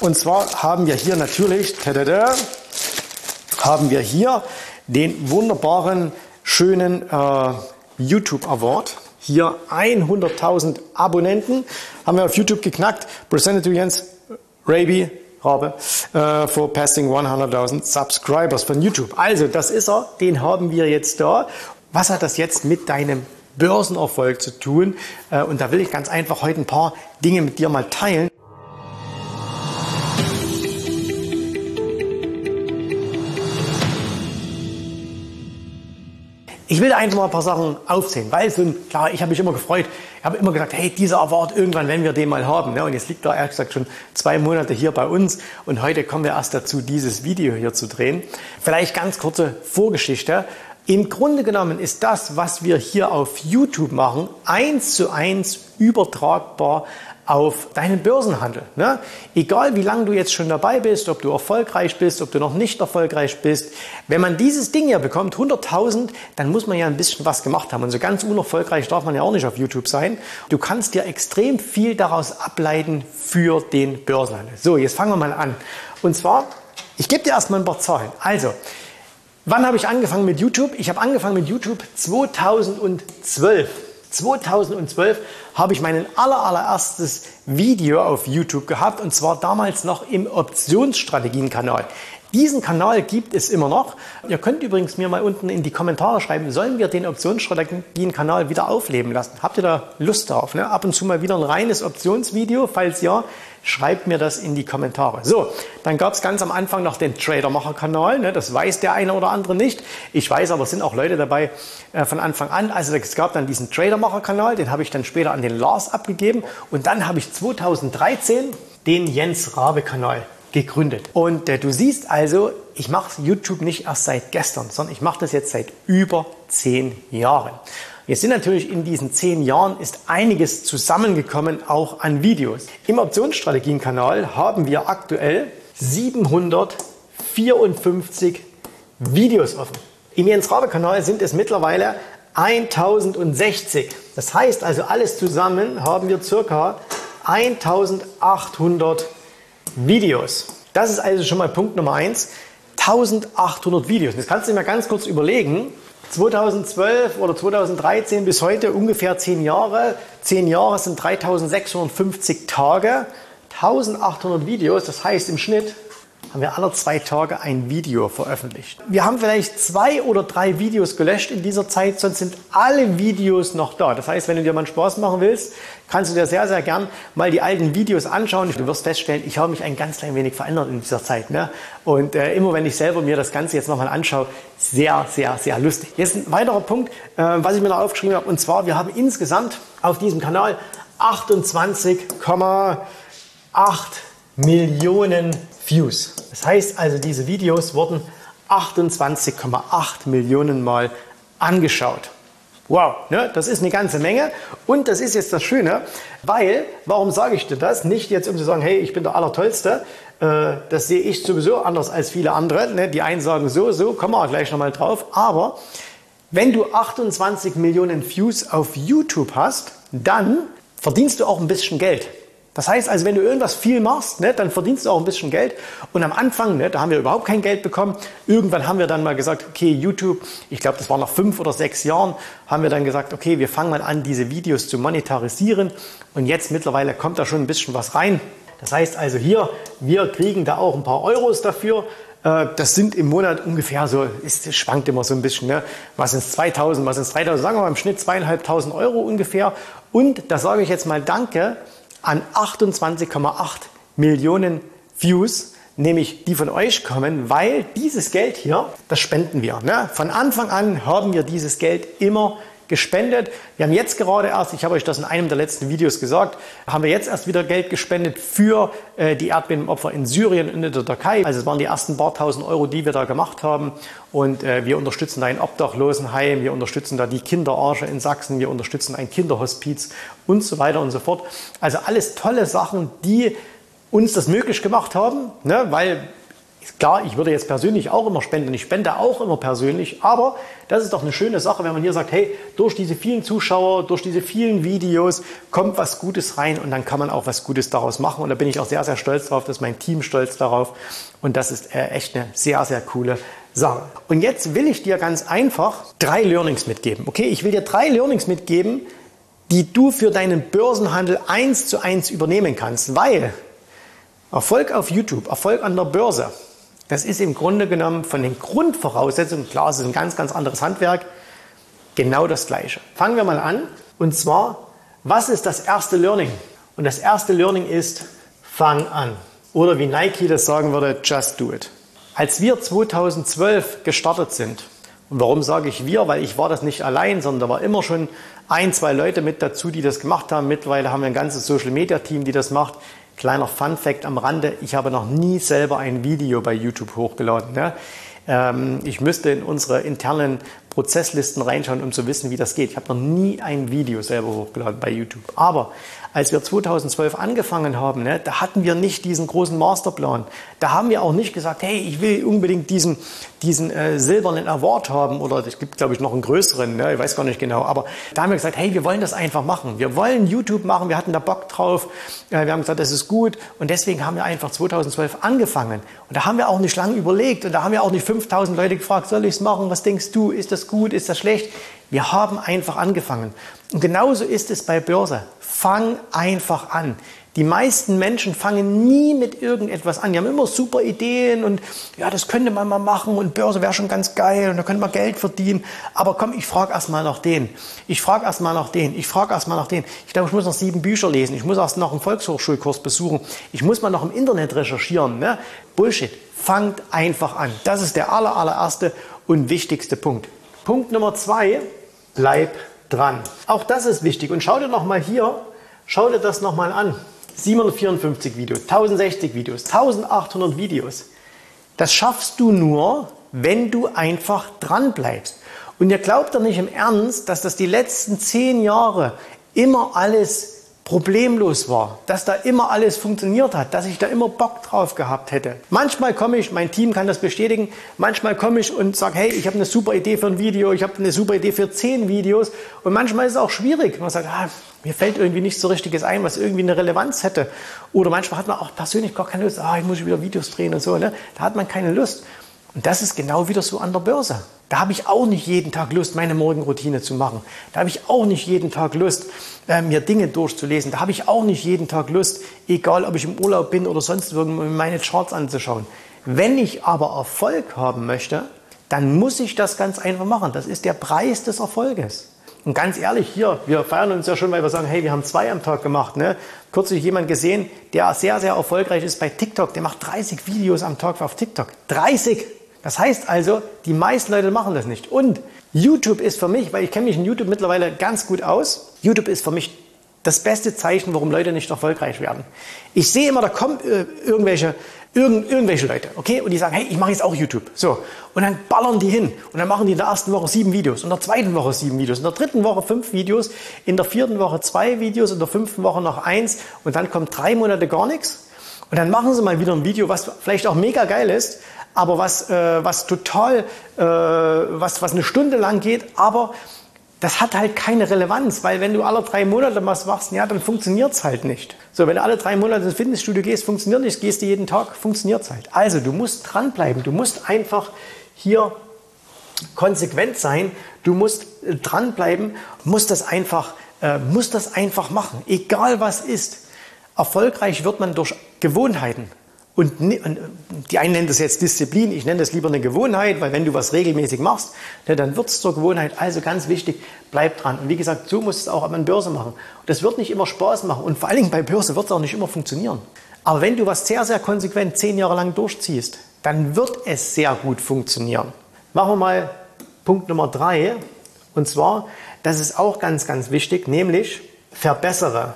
Und zwar haben wir hier natürlich, tada, haben wir hier den wunderbaren, schönen äh, YouTube Award. Hier 100.000 Abonnenten haben wir auf YouTube geknackt. Presented to Jens Raby Rabe äh, for passing 100.000 Subscribers von YouTube. Also, das ist er. Den haben wir jetzt da. Was hat das jetzt mit deinem Börsenerfolg zu tun? Äh, und da will ich ganz einfach heute ein paar Dinge mit dir mal teilen. Ich will einfach mal ein paar Sachen aufzählen, weil so klar, ich habe mich immer gefreut. Ich habe immer gesagt, hey, dieser Award, irgendwann wenn wir den mal haben. Ne? Und jetzt liegt er ehrlich gesagt schon zwei Monate hier bei uns und heute kommen wir erst dazu, dieses Video hier zu drehen. Vielleicht ganz kurze Vorgeschichte. Im Grunde genommen ist das, was wir hier auf YouTube machen, eins zu eins übertragbar auf deinen Börsenhandel. Ne? Egal wie lange du jetzt schon dabei bist, ob du erfolgreich bist, ob du noch nicht erfolgreich bist, wenn man dieses Ding hier bekommt, 100.000, dann muss man ja ein bisschen was gemacht haben. Und so ganz unerfolgreich darf man ja auch nicht auf YouTube sein. Du kannst dir extrem viel daraus ableiten für den Börsenhandel. So, jetzt fangen wir mal an. Und zwar, ich gebe dir erstmal ein paar Zahlen. Also, wann habe ich angefangen mit YouTube? Ich habe angefangen mit YouTube 2012. 2012 habe ich mein aller, allererstes Video auf YouTube gehabt und zwar damals noch im Optionsstrategien-Kanal. Diesen Kanal gibt es immer noch. Ihr könnt übrigens mir mal unten in die Kommentare schreiben, sollen wir den Optionsstrategien-Kanal wieder aufleben lassen? Habt ihr da Lust darauf? Ne? Ab und zu mal wieder ein reines Optionsvideo? Falls ja, schreibt mir das in die Kommentare. So, dann gab es ganz am Anfang noch den Tradermacher-Kanal. Ne? Das weiß der eine oder andere nicht. Ich weiß aber, es sind auch Leute dabei äh, von Anfang an. Also es gab dann diesen Tradermacher-Kanal, den habe ich dann später an den Lars abgegeben. Und dann habe ich 2013 den Jens Rabe-Kanal gegründet. Und äh, du siehst also, ich mache YouTube nicht erst seit gestern, sondern ich mache das jetzt seit über zehn Jahren. Jetzt sind natürlich in diesen zehn Jahren ist einiges zusammengekommen, auch an Videos. Im Optionsstrategien-Kanal haben wir aktuell 754 Videos offen. Im Jens Rabe Kanal sind es mittlerweile 1060. Das heißt also alles zusammen haben wir circa 1800 Videos. Das ist also schon mal Punkt Nummer eins. 1800 Videos. Das kannst du dir mal ganz kurz überlegen. 2012 oder 2013 bis heute ungefähr 10 Jahre. 10 Jahre sind 3650 Tage. 1800 Videos, das heißt im Schnitt haben wir alle zwei Tage ein Video veröffentlicht. Wir haben vielleicht zwei oder drei Videos gelöscht in dieser Zeit, sonst sind alle Videos noch da. Das heißt, wenn du dir mal Spaß machen willst, kannst du dir sehr, sehr gern mal die alten Videos anschauen. Du wirst feststellen, ich habe mich ein ganz klein wenig verändert in dieser Zeit. Ne? Und äh, immer wenn ich selber mir das Ganze jetzt nochmal anschaue, sehr, sehr, sehr lustig. Jetzt ein weiterer Punkt, äh, was ich mir noch aufgeschrieben habe, und zwar, wir haben insgesamt auf diesem Kanal 28,8 Millionen Views. Das heißt also, diese Videos wurden 28,8 Millionen Mal angeschaut. Wow, ne? das ist eine ganze Menge. Und das ist jetzt das Schöne, weil, warum sage ich dir das? Nicht jetzt, um zu sagen, hey, ich bin der Allertollste. Äh, das sehe ich sowieso anders als viele andere. Ne? Die einen sagen so, so, kommen wir gleich nochmal drauf. Aber wenn du 28 Millionen Views auf YouTube hast, dann verdienst du auch ein bisschen Geld. Das heißt also, wenn du irgendwas viel machst, ne, dann verdienst du auch ein bisschen Geld. Und am Anfang, ne, da haben wir überhaupt kein Geld bekommen. Irgendwann haben wir dann mal gesagt, okay, YouTube, ich glaube, das war nach fünf oder sechs Jahren, haben wir dann gesagt, okay, wir fangen mal an, diese Videos zu monetarisieren. Und jetzt mittlerweile kommt da schon ein bisschen was rein. Das heißt also hier, wir kriegen da auch ein paar Euros dafür. Äh, das sind im Monat ungefähr so, es schwankt immer so ein bisschen, ne? was sind es 2000, was sind es 3000, sagen wir mal im Schnitt zweieinhalbtausend Euro ungefähr. Und da sage ich jetzt mal Danke an 28,8 Millionen Views, nämlich die von euch kommen, weil dieses Geld hier, das spenden wir. Ne? Von Anfang an haben wir dieses Geld immer gespendet. Wir haben jetzt gerade erst, ich habe euch das in einem der letzten Videos gesagt, haben wir jetzt erst wieder Geld gespendet für äh, die Erdbebenopfer in Syrien und in der Türkei. Also es waren die ersten paar tausend Euro, die wir da gemacht haben. Und äh, wir unterstützen da ein Obdachlosenheim, wir unterstützen da die Kinderarche in Sachsen, wir unterstützen ein Kinderhospiz und so weiter und so fort. Also alles tolle Sachen, die uns das möglich gemacht haben, ne? weil Klar, ich würde jetzt persönlich auch immer spenden. Ich spende auch immer persönlich. Aber das ist doch eine schöne Sache, wenn man hier sagt, hey, durch diese vielen Zuschauer, durch diese vielen Videos kommt was Gutes rein und dann kann man auch was Gutes daraus machen. Und da bin ich auch sehr, sehr stolz drauf. Das ist mein Team stolz darauf. Und das ist äh, echt eine sehr, sehr coole Sache. Und jetzt will ich dir ganz einfach drei Learnings mitgeben. Okay, ich will dir drei Learnings mitgeben, die du für deinen Börsenhandel eins zu eins übernehmen kannst. Weil Erfolg auf YouTube, Erfolg an der Börse, das ist im Grunde genommen von den Grundvoraussetzungen, klar, es ist ein ganz, ganz anderes Handwerk, genau das Gleiche. Fangen wir mal an. Und zwar, was ist das erste Learning? Und das erste Learning ist, fang an. Oder wie Nike das sagen würde, just do it. Als wir 2012 gestartet sind, und warum sage ich wir? Weil ich war das nicht allein, sondern da war immer schon ein, zwei Leute mit dazu, die das gemacht haben. Mittlerweile haben wir ein ganzes Social Media Team, die das macht. Kleiner Fun Fact am Rande, ich habe noch nie selber ein Video bei YouTube hochgeladen. Ne? Ähm, ich müsste in unsere internen Prozesslisten reinschauen, um zu wissen, wie das geht. Ich habe noch nie ein Video selber hochgeladen bei YouTube. Aber als wir 2012 angefangen haben, ne, da hatten wir nicht diesen großen Masterplan. Da haben wir auch nicht gesagt, hey, ich will unbedingt diesen, diesen äh, silbernen Award haben oder es gibt, glaube ich, noch einen größeren, ne, ich weiß gar nicht genau. Aber da haben wir gesagt, hey, wir wollen das einfach machen. Wir wollen YouTube machen, wir hatten da Bock drauf. Äh, wir haben gesagt, das ist gut und deswegen haben wir einfach 2012 angefangen. Und da haben wir auch nicht lange überlegt und da haben wir auch nicht 5000 Leute gefragt, soll ich es machen, was denkst du, ist das gut, ist das schlecht? Wir haben einfach angefangen. Und genauso ist es bei Börse. Fang einfach an. Die meisten Menschen fangen nie mit irgendetwas an. Die haben immer super Ideen und ja, das könnte man mal machen und Börse wäre schon ganz geil und da könnte man Geld verdienen. Aber komm, ich frage erst mal nach den. Ich frage erst mal nach den. Ich frage erst mal nach den. Ich glaube, ich muss noch sieben Bücher lesen. Ich muss erst noch einen Volkshochschulkurs besuchen. Ich muss mal noch im Internet recherchieren. Ne? Bullshit. Fangt einfach an. Das ist der aller, allererste und wichtigste Punkt. Punkt Nummer zwei. Bleib dran. Auch das ist wichtig. Und schau dir noch mal hier, schau dir das noch mal an. 754 Videos, 1060 Videos, 1800 Videos. Das schaffst du nur, wenn du einfach dran bleibst. Und ihr glaubt doch nicht im Ernst, dass das die letzten zehn Jahre immer alles problemlos war, dass da immer alles funktioniert hat, dass ich da immer Bock drauf gehabt hätte. Manchmal komme ich, mein Team kann das bestätigen, manchmal komme ich und sage, hey, ich habe eine super Idee für ein Video, ich habe eine super Idee für zehn Videos und manchmal ist es auch schwierig. Man sagt, ah, mir fällt irgendwie nichts so richtiges ein, was irgendwie eine Relevanz hätte. Oder manchmal hat man auch persönlich gar keine Lust, ah, ich muss wieder Videos drehen und so. Ne? Da hat man keine Lust. Und das ist genau wieder so an der Börse. Da habe ich auch nicht jeden Tag Lust, meine Morgenroutine zu machen. Da habe ich auch nicht jeden Tag Lust, äh, mir Dinge durchzulesen. Da habe ich auch nicht jeden Tag Lust, egal ob ich im Urlaub bin oder sonst irgendwo, meine Charts anzuschauen. Wenn ich aber Erfolg haben möchte, dann muss ich das ganz einfach machen. Das ist der Preis des Erfolges. Und ganz ehrlich, hier, wir feiern uns ja schon, weil wir sagen, hey, wir haben zwei am Tag gemacht. Ne? Kürzlich jemand gesehen, der sehr, sehr erfolgreich ist bei TikTok. Der macht 30 Videos am Tag auf TikTok. 30! Das heißt also, die meisten Leute machen das nicht. Und YouTube ist für mich, weil ich kenne mich in YouTube mittlerweile ganz gut aus, YouTube ist für mich das beste Zeichen, warum Leute nicht erfolgreich werden. Ich sehe immer, da kommen äh, irgendwelche, irgend, irgendwelche Leute, okay, und die sagen, hey, ich mache jetzt auch YouTube. So, und dann ballern die hin und dann machen die in der ersten Woche sieben Videos, in der zweiten Woche sieben Videos, in der dritten Woche fünf Videos, in der vierten Woche zwei Videos, in der fünften Woche noch eins und dann kommt drei Monate gar nichts. Und dann machen sie mal wieder ein Video, was vielleicht auch mega geil ist, aber was, äh, was total, äh, was, was eine Stunde lang geht, aber das hat halt keine Relevanz, weil wenn du alle drei Monate was machst, ja, dann funktioniert es halt nicht. So, wenn du alle drei Monate ins Fitnessstudio gehst, funktioniert nicht, gehst du jeden Tag, funktioniert es halt. Also, du musst dranbleiben, du musst einfach hier konsequent sein, du musst äh, dranbleiben, musst das einfach, äh, musst das einfach machen, egal was ist. Erfolgreich wird man durch Gewohnheiten. Und die einen nennen das jetzt Disziplin, ich nenne das lieber eine Gewohnheit, weil wenn du was regelmäßig machst, ne, dann wird es zur Gewohnheit. Also ganz wichtig, bleib dran. Und wie gesagt, so muss es auch an Börse machen. Und das wird nicht immer Spaß machen und vor allen Dingen bei Börse wird es auch nicht immer funktionieren. Aber wenn du was sehr, sehr konsequent zehn Jahre lang durchziehst, dann wird es sehr gut funktionieren. Machen wir mal Punkt Nummer drei. Und zwar, das ist auch ganz, ganz wichtig, nämlich verbessere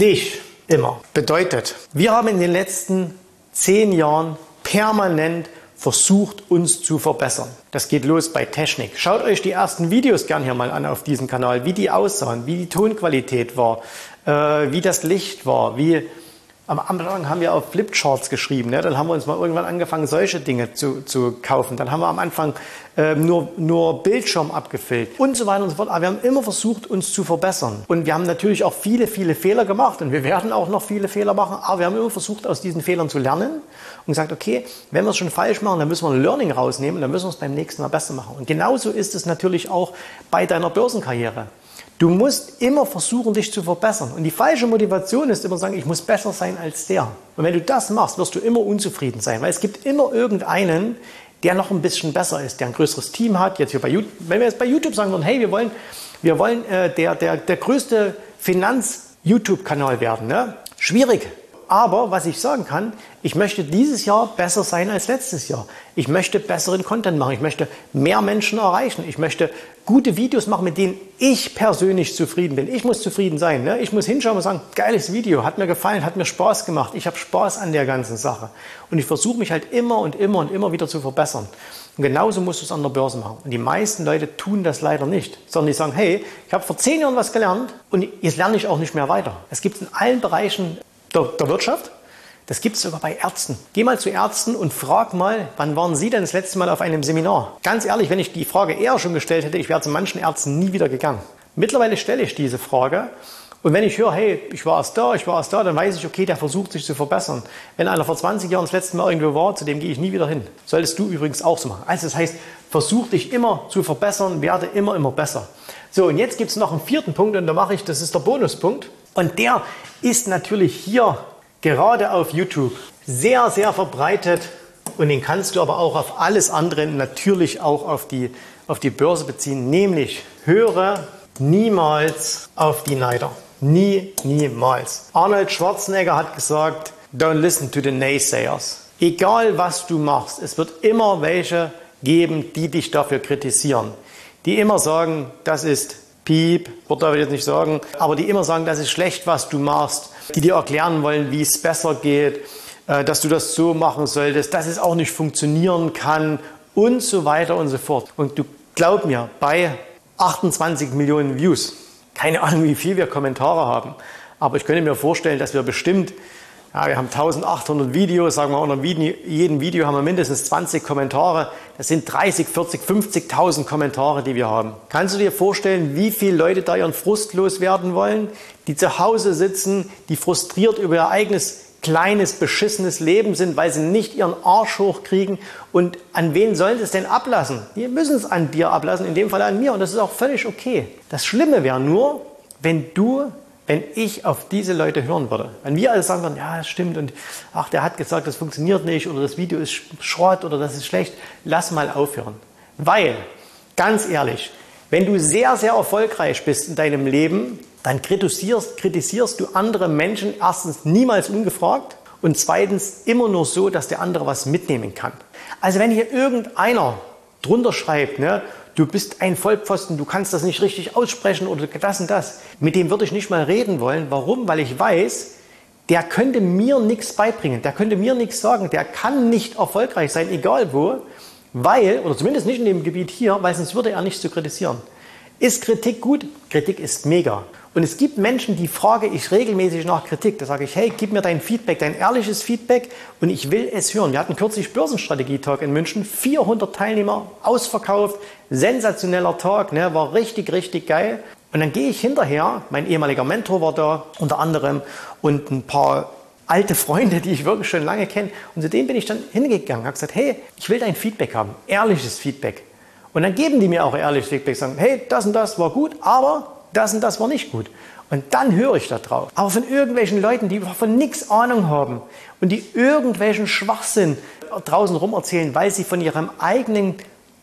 dich immer. Bedeutet, wir haben in den letzten zehn Jahren permanent versucht, uns zu verbessern. Das geht los bei Technik. Schaut euch die ersten Videos gern hier mal an auf diesem Kanal, wie die aussahen, wie die Tonqualität war, äh, wie das Licht war, wie Am Anfang haben wir auf Flipcharts geschrieben. Ne? Dann haben wir uns mal irgendwann angefangen, solche Dinge zu, zu kaufen. Dann haben wir am Anfang äh, nur, nur Bildschirm abgefüllt und so weiter und so fort. Aber wir haben immer versucht, uns zu verbessern. Und wir haben natürlich auch viele, viele Fehler gemacht. Und wir werden auch noch viele Fehler machen. Aber wir haben immer versucht, aus diesen Fehlern zu lernen und gesagt, okay, wenn wir es schon falsch machen, dann müssen wir ein Learning rausnehmen. Dann müssen wir es beim nächsten Mal besser machen. Und genauso ist es natürlich auch bei deiner Börsenkarriere. Du musst immer versuchen, dich zu verbessern. Und die falsche Motivation ist immer sagen, ich muss besser sein als der. Und wenn du das machst, wirst du immer unzufrieden sein, weil es gibt immer irgendeinen, der noch ein bisschen besser ist, der ein größeres Team hat. Jetzt hier bei YouTube, wenn wir jetzt bei YouTube sagen würden, hey, wir wollen, wir wollen äh, der, der, der größte Finanz-YouTube-Kanal werden. Ne? Schwierig. Aber was ich sagen kann, ich möchte dieses Jahr besser sein als letztes Jahr. Ich möchte besseren Content machen. Ich möchte mehr Menschen erreichen. Ich möchte gute Videos machen, mit denen ich persönlich zufrieden bin. Ich muss zufrieden sein. Ne? Ich muss hinschauen und sagen, geiles Video, hat mir gefallen, hat mir Spaß gemacht. Ich habe Spaß an der ganzen Sache. Und ich versuche mich halt immer und immer und immer wieder zu verbessern. Und genauso musst du es an der Börse machen. Und die meisten Leute tun das leider nicht, sondern die sagen, hey, ich habe vor zehn Jahren was gelernt und jetzt lerne ich auch nicht mehr weiter. Es gibt in allen Bereichen der, der Wirtschaft. Das gibt es sogar bei Ärzten. Geh mal zu Ärzten und frag mal, wann waren Sie denn das letzte Mal auf einem Seminar? Ganz ehrlich, wenn ich die Frage eher schon gestellt hätte, ich wäre zu manchen Ärzten nie wieder gegangen. Mittlerweile stelle ich diese Frage und wenn ich höre, hey, ich war erst da, ich war erst da, dann weiß ich, okay, der versucht sich zu verbessern. Wenn einer vor 20 Jahren das letzte Mal irgendwo war, zu dem gehe ich nie wieder hin. Solltest du übrigens auch so machen. Also das heißt, versuch dich immer zu verbessern, werde immer, immer besser. So, und jetzt gibt es noch einen vierten Punkt und da mache ich, das ist der Bonuspunkt. Und der ist natürlich hier gerade auf YouTube sehr, sehr verbreitet und den kannst du aber auch auf alles andere, natürlich auch auf die, auf die Börse beziehen, nämlich höre niemals auf die Neider. Nie, niemals. Arnold Schwarzenegger hat gesagt, don't listen to the naysayers. Egal was du machst, es wird immer welche geben, die dich dafür kritisieren. Die immer sagen, das ist Piep, Wort darf ich jetzt nicht sagen, aber die immer sagen, das ist schlecht, was du machst, die dir erklären wollen, wie es besser geht, äh, dass du das so machen solltest, dass es auch nicht funktionieren kann und so weiter und so fort. Und du glaub mir, bei 28 Millionen Views, keine Ahnung, wie viel wir Kommentare haben, aber ich könnte mir vorstellen, dass wir bestimmt ja, wir haben 1800 Videos, sagen wir, unter jedem Video haben wir mindestens 20 Kommentare. Das sind 30, 40, 50.000 Kommentare, die wir haben. Kannst du dir vorstellen, wie viele Leute da ihren Frust loswerden wollen, die zu Hause sitzen, die frustriert über ihr eigenes kleines, beschissenes Leben sind, weil sie nicht ihren Arsch hochkriegen. Und an wen sollen sie es denn ablassen? Die müssen es an dir ablassen, in dem Fall an mir. Und das ist auch völlig okay. Das Schlimme wäre nur, wenn du wenn ich auf diese Leute hören würde. Wenn wir alle sagen würden, ja, das stimmt und ach, der hat gesagt, das funktioniert nicht oder das Video ist Schrott oder das ist schlecht, lass mal aufhören. Weil, ganz ehrlich, wenn du sehr, sehr erfolgreich bist in deinem Leben, dann kritisierst, kritisierst du andere Menschen erstens niemals ungefragt und zweitens immer nur so, dass der andere was mitnehmen kann. Also wenn hier irgendeiner drunter schreibt, ne, du bist ein Vollpfosten, du kannst das nicht richtig aussprechen oder das und das. Mit dem würde ich nicht mal reden wollen. Warum? Weil ich weiß, der könnte mir nichts beibringen, der könnte mir nichts sagen, der kann nicht erfolgreich sein, egal wo, weil, oder zumindest nicht in dem Gebiet hier, weil sonst würde er nicht zu kritisieren. Ist Kritik gut? Kritik ist mega. Und es gibt Menschen, die frage ich regelmäßig nach Kritik. Da sage ich, hey, gib mir dein Feedback, dein ehrliches Feedback und ich will es hören. Wir hatten kürzlich Börsenstrategie-Tag in München, 400 Teilnehmer, ausverkauft, sensationeller Tag, ne, war richtig, richtig geil. Und dann gehe ich hinterher, mein ehemaliger Mentor war da unter anderem und ein paar alte Freunde, die ich wirklich schon lange kenne. Und zu denen bin ich dann hingegangen, habe gesagt, hey, ich will dein Feedback haben, ehrliches Feedback. Und dann geben die mir auch ehrliches Feedback, sagen, hey, das und das war gut, aber das und das war nicht gut. Und dann höre ich da drauf. Aber von irgendwelchen Leuten, die von nichts Ahnung haben und die irgendwelchen Schwachsinn draußen rum erzählen, weil sie von ihrem eigenen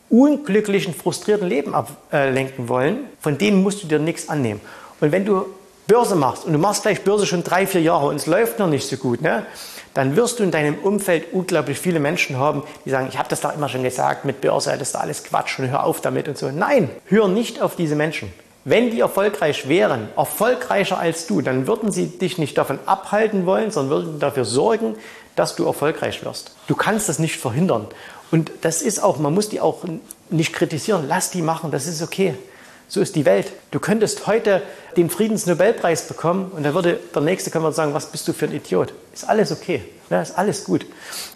unglücklichen, frustrierten Leben ablenken wollen, von denen musst du dir nichts annehmen. Und wenn du Börse machst und du machst vielleicht Börse schon drei, vier Jahre und es läuft noch nicht so gut, ne, dann wirst du in deinem Umfeld unglaublich viele Menschen haben, die sagen, ich habe das doch immer schon gesagt mit Börse, das ist alles Quatsch und hör auf damit und so. Nein, hör nicht auf diese Menschen. Wenn die erfolgreich wären, erfolgreicher als du, dann würden sie dich nicht davon abhalten wollen, sondern würden dafür sorgen, dass du erfolgreich wirst. Du kannst das nicht verhindern. Und das ist auch, man muss die auch nicht kritisieren. Lass die machen, das ist okay. So ist die Welt. Du könntest heute den Friedensnobelpreis bekommen und dann würde der Nächste kommen und sagen, was bist du für ein Idiot? Ist alles okay, ne? ist alles gut.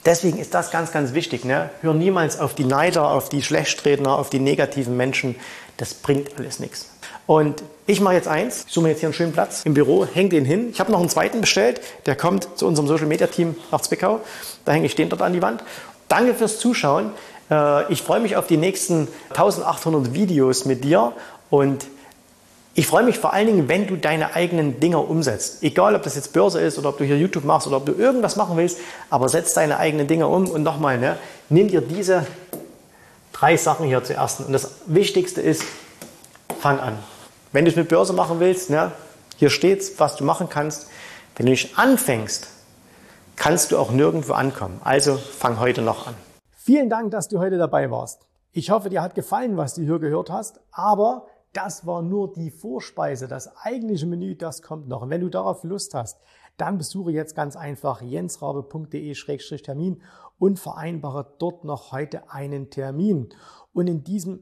Deswegen ist das ganz, ganz wichtig. Ne? Hör niemals auf die Neider, auf die Schlechtredner, auf die negativen Menschen. Das bringt alles nichts. Und ich mache jetzt eins, ich suche mir jetzt hier einen schönen Platz im Büro, hänge den hin. Ich habe noch einen zweiten bestellt, der kommt zu unserem Social Media Team nach Zwickau. Da hänge ich den dort an die Wand. Danke fürs Zuschauen. Äh, ich freue mich auf die nächsten 1800 Videos mit dir und ich freue mich vor allen Dingen, wenn du deine eigenen Dinger umsetzt. Egal, ob das jetzt Börse ist oder ob du hier YouTube machst oder ob du irgendwas machen willst, aber setz deine eigenen Dinger um und nochmal, ne, nimm dir diese drei Sachen hier zuerst. Und das Wichtigste ist, fang an. Wenn du es mit Börse machen willst, ne, hier steht's, was du machen kannst. Wenn du nicht anfängst, kannst du auch nirgendwo ankommen. Also fang heute noch an. Vielen Dank, dass du heute dabei warst. Ich hoffe, dir hat gefallen, was du hier gehört hast, aber das war nur die Vorspeise. Das eigentliche Menü, das kommt noch. Und wenn du darauf Lust hast, dann besuche jetzt ganz einfach jensrabe.de-termin und vereinbare dort noch heute einen Termin. Und in diesem